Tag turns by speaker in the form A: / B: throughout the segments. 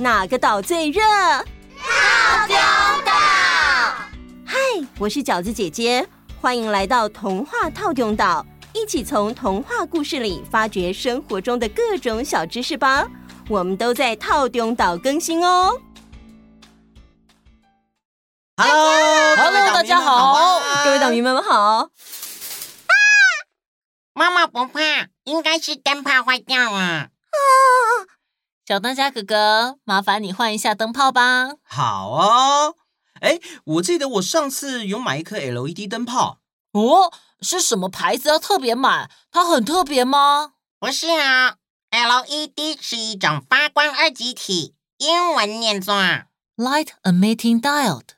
A: 哪个岛最热？
B: 套丢岛。
A: 嗨，我是饺子姐姐，欢迎来到童话套丢岛，一起从童话故事里发掘生活中的各种小知识吧。我们都在套丢岛更新哦。
C: Hello，Hello，大家好，
A: 各位岛民们好。啊！
B: 妈妈不怕，应该是灯泡坏掉了。啊！
C: 小当家哥哥，麻烦你换一下灯泡吧。
D: 好啊，哎，我记得我上次有买一颗 LED 灯泡。
C: 哦，是什么牌子要特别买？它很特别吗？
B: 不是啊，LED 是一种发光二极体，英文念作
C: Light Emitting Diode，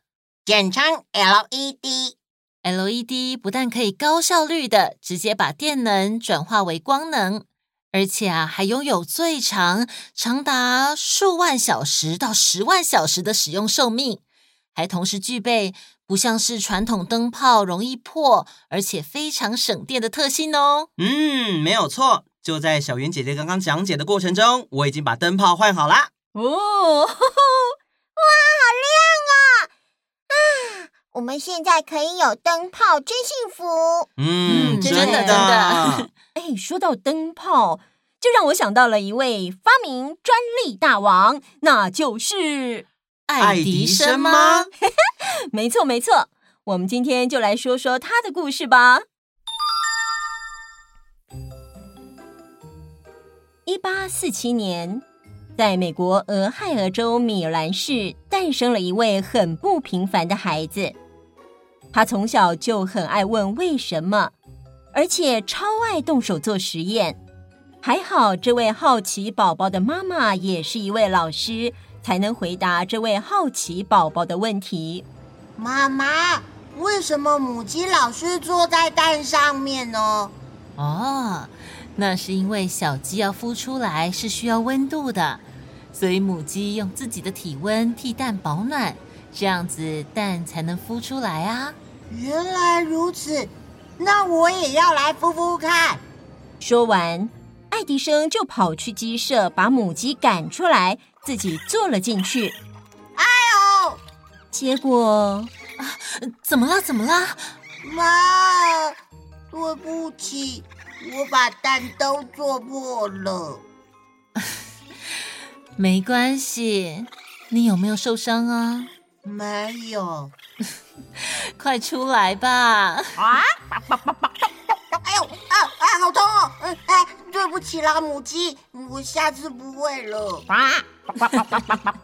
B: 简称 LED。
C: LED 不但可以高效率的直接把电能转化为光能。而且啊，还拥有最长长达数万小时到十万小时的使用寿命，还同时具备不像是传统灯泡容易破，而且非常省电的特性哦。
D: 嗯，没有错，就在小圆姐姐刚刚讲解的过程中，我已经把灯泡换好啦。
A: 哦，哇，好亮啊！
E: 啊，我们现在可以有灯泡，真幸福。
D: 嗯，真的真的。
A: 哎，说到灯泡，就让我想到了一位发明专利大王，那就是
C: 爱迪生吗？
A: 没错，没错。我们今天就来说说他的故事吧。一八四七年，在美国俄亥俄州米兰市诞生了一位很不平凡的孩子。他从小就很爱问为什么。而且超爱动手做实验，还好这位好奇宝宝的妈妈也是一位老师，才能回答这位好奇宝宝的问题。
E: 妈妈，为什么母鸡老是坐在蛋上面呢？
C: 哦，那是因为小鸡要孵出来是需要温度的，所以母鸡用自己的体温替蛋保暖，这样子蛋才能孵出来啊。
E: 原来如此。那我也要来孵孵看。
A: 说完，爱迪生就跑去鸡舍，把母鸡赶出来，自己坐了进去。
E: 哎呦！
A: 结果
C: 啊，怎么了？怎么了？
E: 妈，对不起，我把蛋都做破了。
C: 没关系，你有没有受伤啊？
E: 没有。
C: 快出来吧！
E: 啊！哎呦啊啊！好痛哦！哎，对不起啦，母鸡，我下次不会了。啊！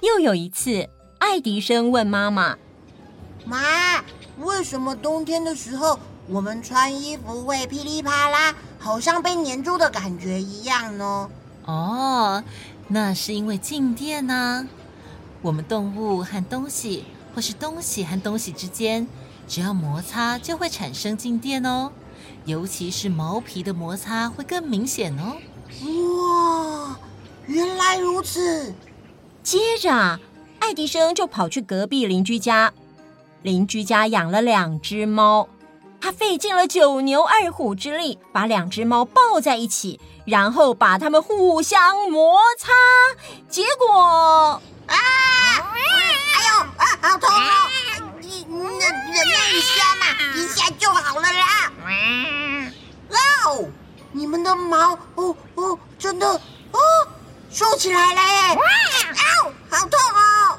A: 又有一次，爱迪生问妈妈：“
E: 妈，为什么冬天的时候我们穿衣服会噼里啪啦，好像被粘住的感觉一样呢？”
C: 哦，那是因为静电呢。我们动物和东西，或是东西和东西之间，只要摩擦就会产生静电哦。尤其是毛皮的摩擦会更明显哦。
E: 哇，原来如此！
A: 接着，爱迪生就跑去隔壁邻居家。邻居家养了两只猫，他费尽了九牛二虎之力，把两只猫抱在一起，然后把它们互相摩擦，结果。啊！
E: 哎呦啊，好痛啊！你忍忍耐一下嘛，一下就好了啦。哇哦，你们的毛哦哦，真的哦，竖起来了耶！哦，好痛哦。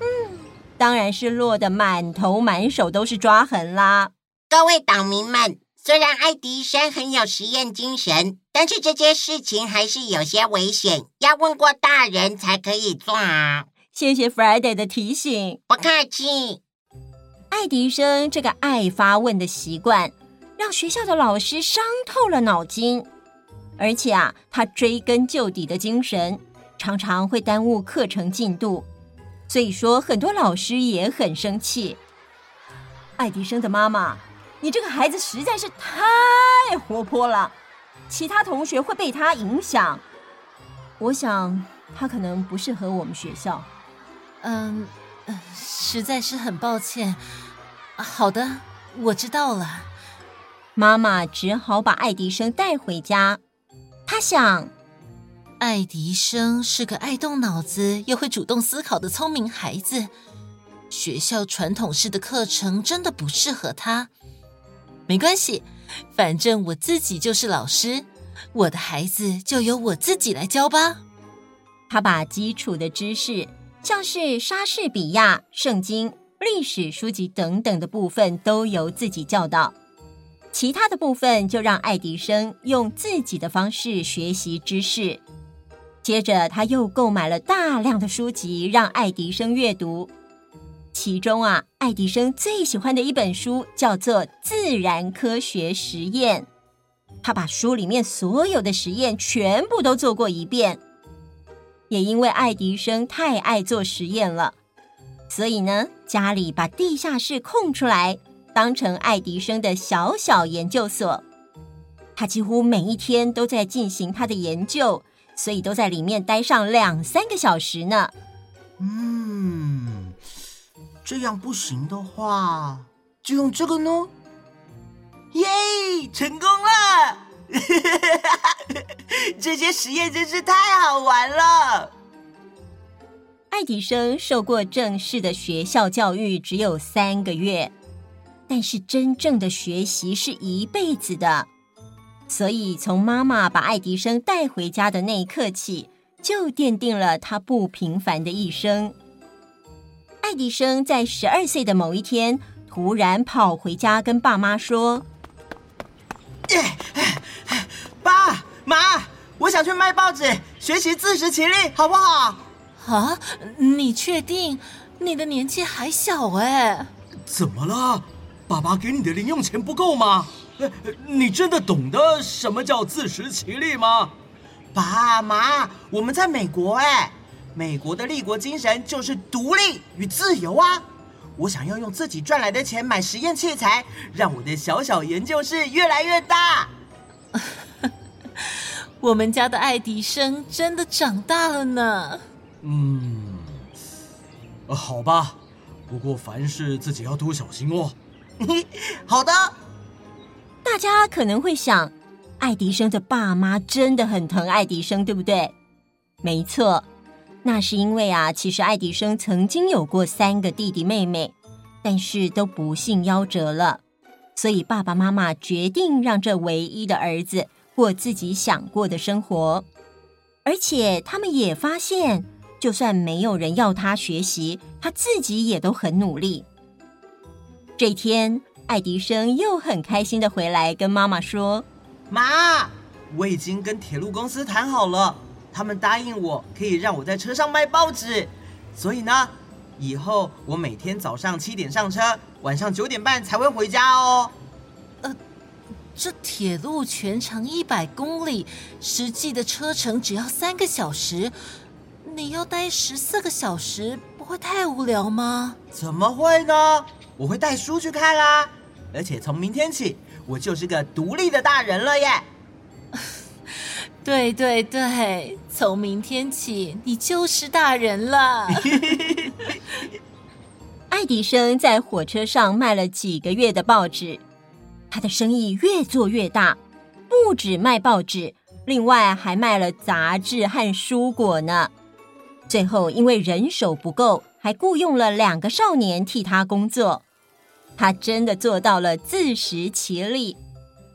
A: 嗯，当然是落得满头满手都是抓痕啦。
B: 各位岛民们，虽然爱迪生很有实验精神。但是这件事情还是有些危险，要问过大人才可以做啊。
A: 谢谢 Friday 的提醒，
B: 不客气。
A: 爱迪生这个爱发问的习惯，让学校的老师伤透了脑筋。而且啊，他追根究底的精神，常常会耽误课程进度。所以说，很多老师也很生气。爱迪生的妈妈，你这个孩子实在是太活泼了。其他同学会被他影响，我想他可能不适合我们学校。
C: 嗯，实在是很抱歉。好的，我知道了。
A: 妈妈只好把爱迪生带回家。他想，
C: 爱迪生是个爱动脑子又会主动思考的聪明孩子，学校传统式的课程真的不适合他。没关系，反正我自己就是老师，我的孩子就由我自己来教吧。
A: 他把基础的知识，像是莎士比亚、圣经、历史书籍等等的部分，都由自己教导；其他的部分就让爱迪生用自己的方式学习知识。接着，他又购买了大量的书籍，让爱迪生阅读。其中啊，爱迪生最喜欢的一本书叫做《自然科学实验》，他把书里面所有的实验全部都做过一遍。也因为爱迪生太爱做实验了，所以呢，家里把地下室空出来，当成爱迪生的小小研究所。他几乎每一天都在进行他的研究，所以都在里面待上两三个小时呢。
E: 嗯。这样不行的话，就用这个呢。耶，成功了！这些实验真是太好玩了。
A: 爱迪生受过正式的学校教育只有三个月，但是真正的学习是一辈子的。所以，从妈妈把爱迪生带回家的那一刻起，就奠定了他不平凡的一生。爱迪生在十二岁的某一天，突然跑回家跟爸
D: 妈说：“，想去卖报纸，学习自食其力，好不好？”
C: 啊，你确定？你的年纪还小哎。
F: 怎么了？爸爸给你的零用钱不够吗？你真的懂得什么叫自食其力吗？
D: 爸妈，我们在美国哎。美国的立国精神就是独立与自由啊！我想要用自己赚来的钱买实验器材，让我的小小研究室越来越大。
C: 我们家的爱迪生真的长大了呢。
F: 嗯，好吧，不过凡事自己要多小心哦。
D: 好的。
A: 大家可能会想，爱迪生的爸妈真的很疼爱迪生，对不对？没错。那是因为啊，其实爱迪生曾经有过三个弟弟妹妹，但是都不幸夭折了，所以爸爸妈妈决定让这唯一的儿子过自己想过的生活。而且他们也发现，就算没有人要他学习，他自己也都很努力。这天，爱迪生又很开心的回来跟妈妈说：“
D: 妈，我已经跟铁路公司谈好了。”他们答应我可以让我在车上卖报纸，所以呢，以后我每天早上七点上车，晚上九点半才会回家哦。
C: 呃，这铁路全长一百公里，实际的车程只要三个小时，你要待十四个小时，不会太无聊吗？
D: 怎么会呢？我会带书去看啊，而且从明天起，我就是个独立的大人了耶。
C: 对对对，从明天起你就是大人了。
A: 爱迪生在火车上卖了几个月的报纸，他的生意越做越大，不止卖报纸，另外还卖了杂志和蔬果呢。最后因为人手不够，还雇佣了两个少年替他工作。他真的做到了自食其力，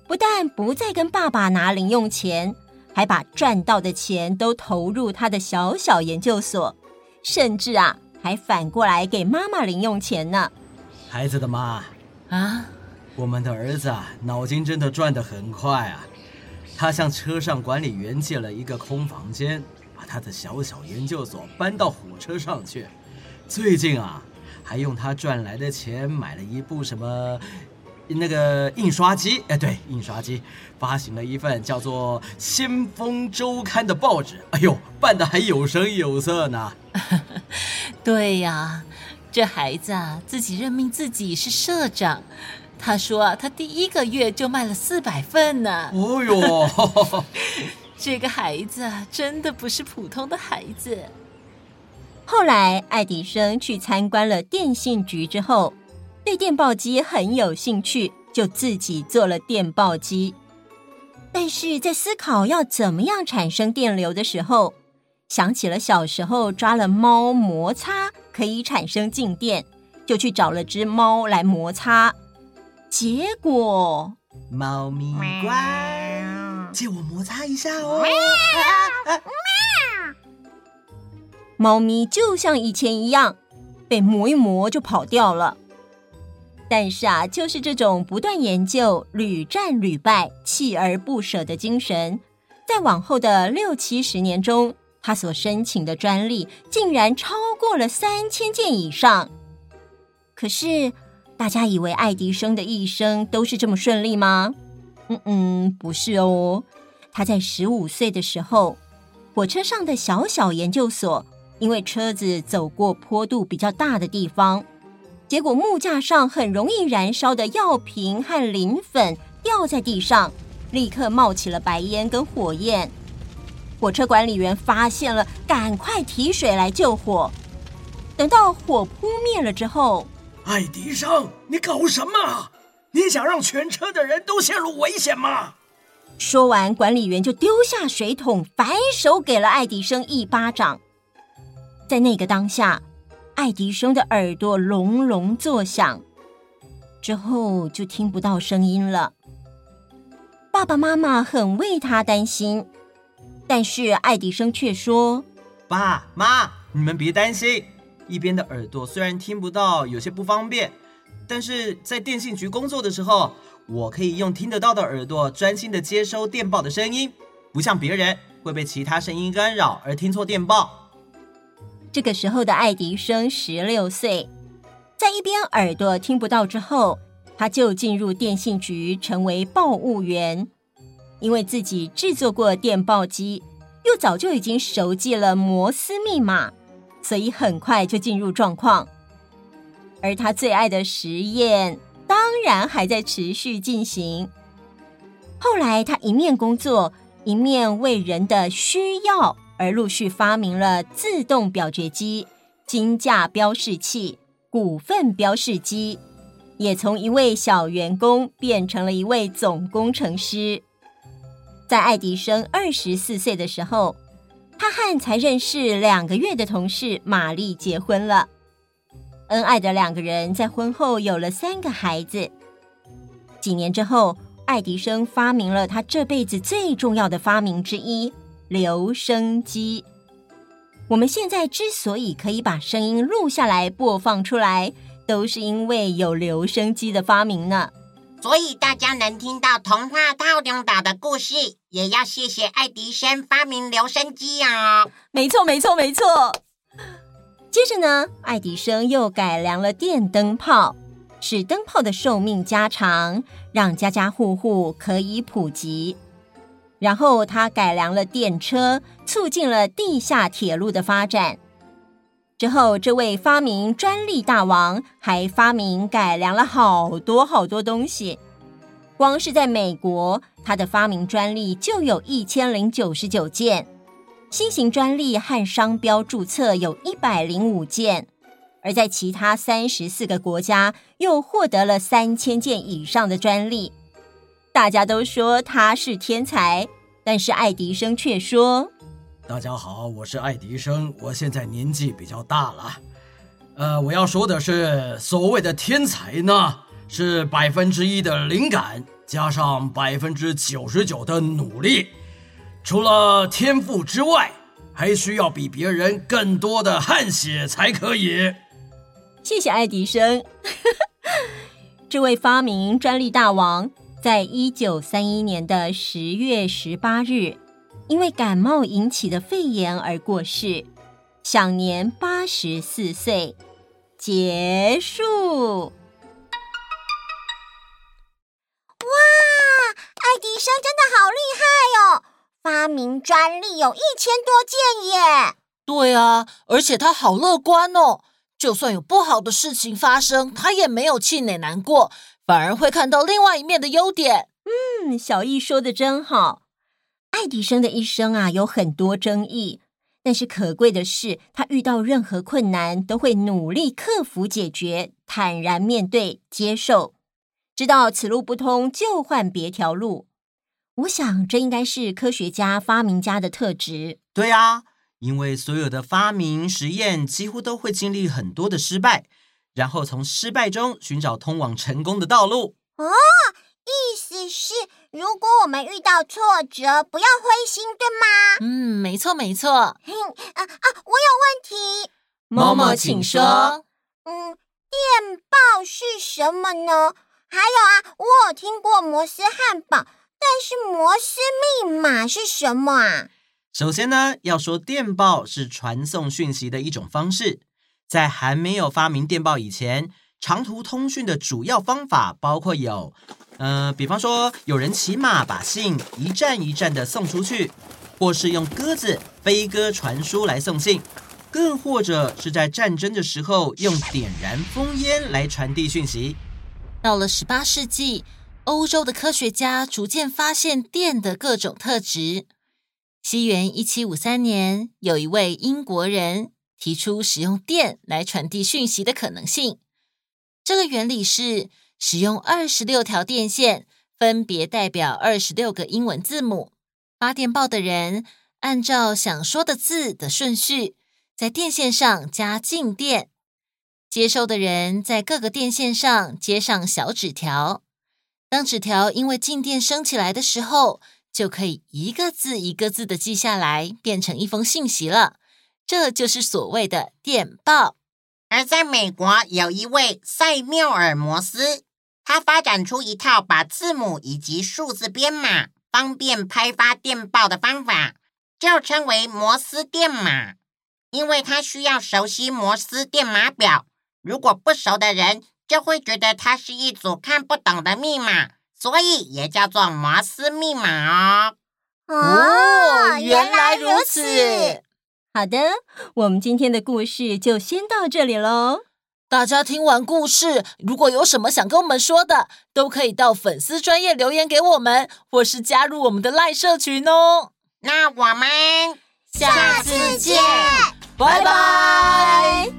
A: 不但不再跟爸爸拿零用钱。还把赚到的钱都投入他的小小研究所，甚至啊，还反过来给妈妈零用钱呢。
F: 孩子的妈
C: 啊，
F: 我们的儿子啊，脑筋真的转得很快啊。他向车上管理员借了一个空房间，把他的小小研究所搬到火车上去。最近啊，还用他赚来的钱买了一部什么？那个印刷机，哎，对，印刷机发行了一份叫做《先锋周刊》的报纸，哎呦，办得还有声有色呢。
C: 对呀，这孩子啊，自己任命自己是社长。他说啊，他第一个月就卖了四百份呢。
F: 哦哟，
C: 这个孩子啊，真的不是普通的孩子。
A: 后来，爱迪生去参观了电信局之后。对电报机很有兴趣，就自己做了电报机。但是在思考要怎么样产生电流的时候，想起了小时候抓了猫摩擦可以产生静电，就去找了只猫来摩擦，结果
D: 猫咪乖，借我摩擦一下哦。
A: 猫咪就像以前一样，被磨一磨就跑掉了。但是啊，就是这种不断研究、屡战屡败、锲而不舍的精神，在往后的六七十年中，他所申请的专利竟然超过了三千件以上。可是，大家以为爱迪生的一生都是这么顺利吗？嗯嗯，不是哦。他在十五岁的时候，火车上的小小研究所，因为车子走过坡度比较大的地方。结果木架上很容易燃烧的药瓶和磷粉掉在地上，立刻冒起了白烟跟火焰。火车管理员发现了，赶快提水来救火。等到火扑灭了之后，
F: 爱迪生，你搞什么？你想让全车的人都陷入危险吗？
A: 说完，管理员就丢下水桶，反手给了爱迪生一巴掌。在那个当下。爱迪生的耳朵隆隆作响，之后就听不到声音了。爸爸妈妈很为他担心，但是爱迪生却说：“
D: 爸妈，你们别担心，一边的耳朵虽然听不到，有些不方便，但是在电信局工作的时候，我可以用听得到的耳朵专心的接收电报的声音，不像别人会被其他声音干扰而听错电报。”
A: 这个时候的爱迪生十六岁，在一边耳朵听不到之后，他就进入电信局成为报务员。因为自己制作过电报机，又早就已经熟记了摩斯密码，所以很快就进入状况。而他最爱的实验，当然还在持续进行。后来，他一面工作，一面为人的需要。而陆续发明了自动表决机、金价标示器、股份标示机，也从一位小员工变成了一位总工程师。在爱迪生二十四岁的时候，他和才认识两个月的同事玛丽结婚了。恩爱的两个人在婚后有了三个孩子。几年之后，爱迪生发明了他这辈子最重要的发明之一。留声机，我们现在之所以可以把声音录下来播放出来，都是因为有留声机的发明呢。
B: 所以大家能听到童话套中岛的故事，也要谢谢爱迪生发明留声机哦。
A: 没错，没错，没错。接着呢，爱迪生又改良了电灯泡，使灯泡的寿命加长，让家家户户可以普及。然后他改良了电车，促进了地下铁路的发展。之后，这位发明专利大王还发明改良了好多好多东西。光是在美国，他的发明专利就有一千零九十九件，新型专利和商标注册有一百零五件，而在其他三十四个国家又获得了三千件以上的专利。大家都说他是天才，但是爱迪生却说：“
F: 大家好，我是爱迪生，我现在年纪比较大了。呃，我要说的是，所谓的天才呢，是百分之一的灵感加上百分之九十九的努力。除了天赋之外，还需要比别人更多的汗血才可以。”
A: 谢谢爱迪生，这位发明专利大王。在一九三一年的十月十八日，因为感冒引起的肺炎而过世，享年八十四岁。结束。
E: 哇，爱迪生真的好厉害哦！发明专利有一千多件耶。
C: 对啊，而且他好乐观哦，就算有不好的事情发生，他也没有气馁难过。反而会看到另外一面的优点。
A: 嗯，小易说的真好。爱迪生的一生啊，有很多争议，但是可贵的是，他遇到任何困难都会努力克服解决，坦然面对接受，知道此路不通就换别条路。我想这应该是科学家、发明家的特质。
D: 对啊，因为所有的发明实验几乎都会经历很多的失败，然后从失败中寻找通往成功的道路。
E: 哦，意思是如果我们遇到挫折，不要灰心，对吗？
C: 嗯，没错，没错。
E: 嗯啊啊，我有问题。
A: 某某，请说。
E: 嗯，电报是什么呢？还有啊，我有听过摩斯汉堡。但是摩斯密码是什么啊？
D: 首先呢，要说电报是传送讯息的一种方式。在还没有发明电报以前，长途通讯的主要方法包括有，呃，比方说有人骑马把信一站一站的送出去，或是用鸽子飞鸽传书来送信，更或者是在战争的时候用点燃烽烟来传递讯息。
C: 到了十八世纪。欧洲的科学家逐渐发现电的各种特质。西元一七五三年，有一位英国人提出使用电来传递讯息的可能性。这个原理是使用二十六条电线，分别代表二十六个英文字母。发电报的人按照想说的字的顺序，在电线上加静电；接收的人在各个电线上接上小纸条。当纸条因为静电升起来的时候，就可以一个字一个字的记下来，变成一封信息了。这就是所谓的电报。
B: 而在美国，有一位塞缪尔摩斯，他发展出一套把字母以及数字编码，方便拍发电报的方法，就称为摩斯电码。因为他需要熟悉摩斯电码表，如果不熟的人，就会觉得它是一组看不懂的密码，所以也叫做摩斯密码哦。
E: 哦，原来如此。
A: 好的，我们今天的故事就先到这里喽。
C: 大家听完故事，如果有什么想跟我们说的，都可以到粉丝专业留言给我们，或是加入我们的赖社群哦。
B: 那我们
E: 下次见，
C: 拜拜。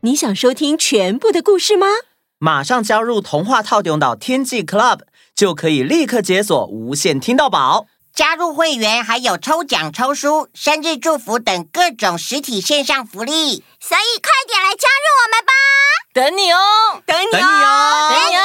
A: 你想收听全部的故事吗？
D: 马上加入童话套用岛天际 Club，就可以立刻解锁无限听到宝。
B: 加入会员还有抽奖、抽书、生日祝福等各种实体线上福利，
E: 所以快点来加入我们吧！
C: 等你哦，
D: 等你哦，等你哦。
E: 等你哦。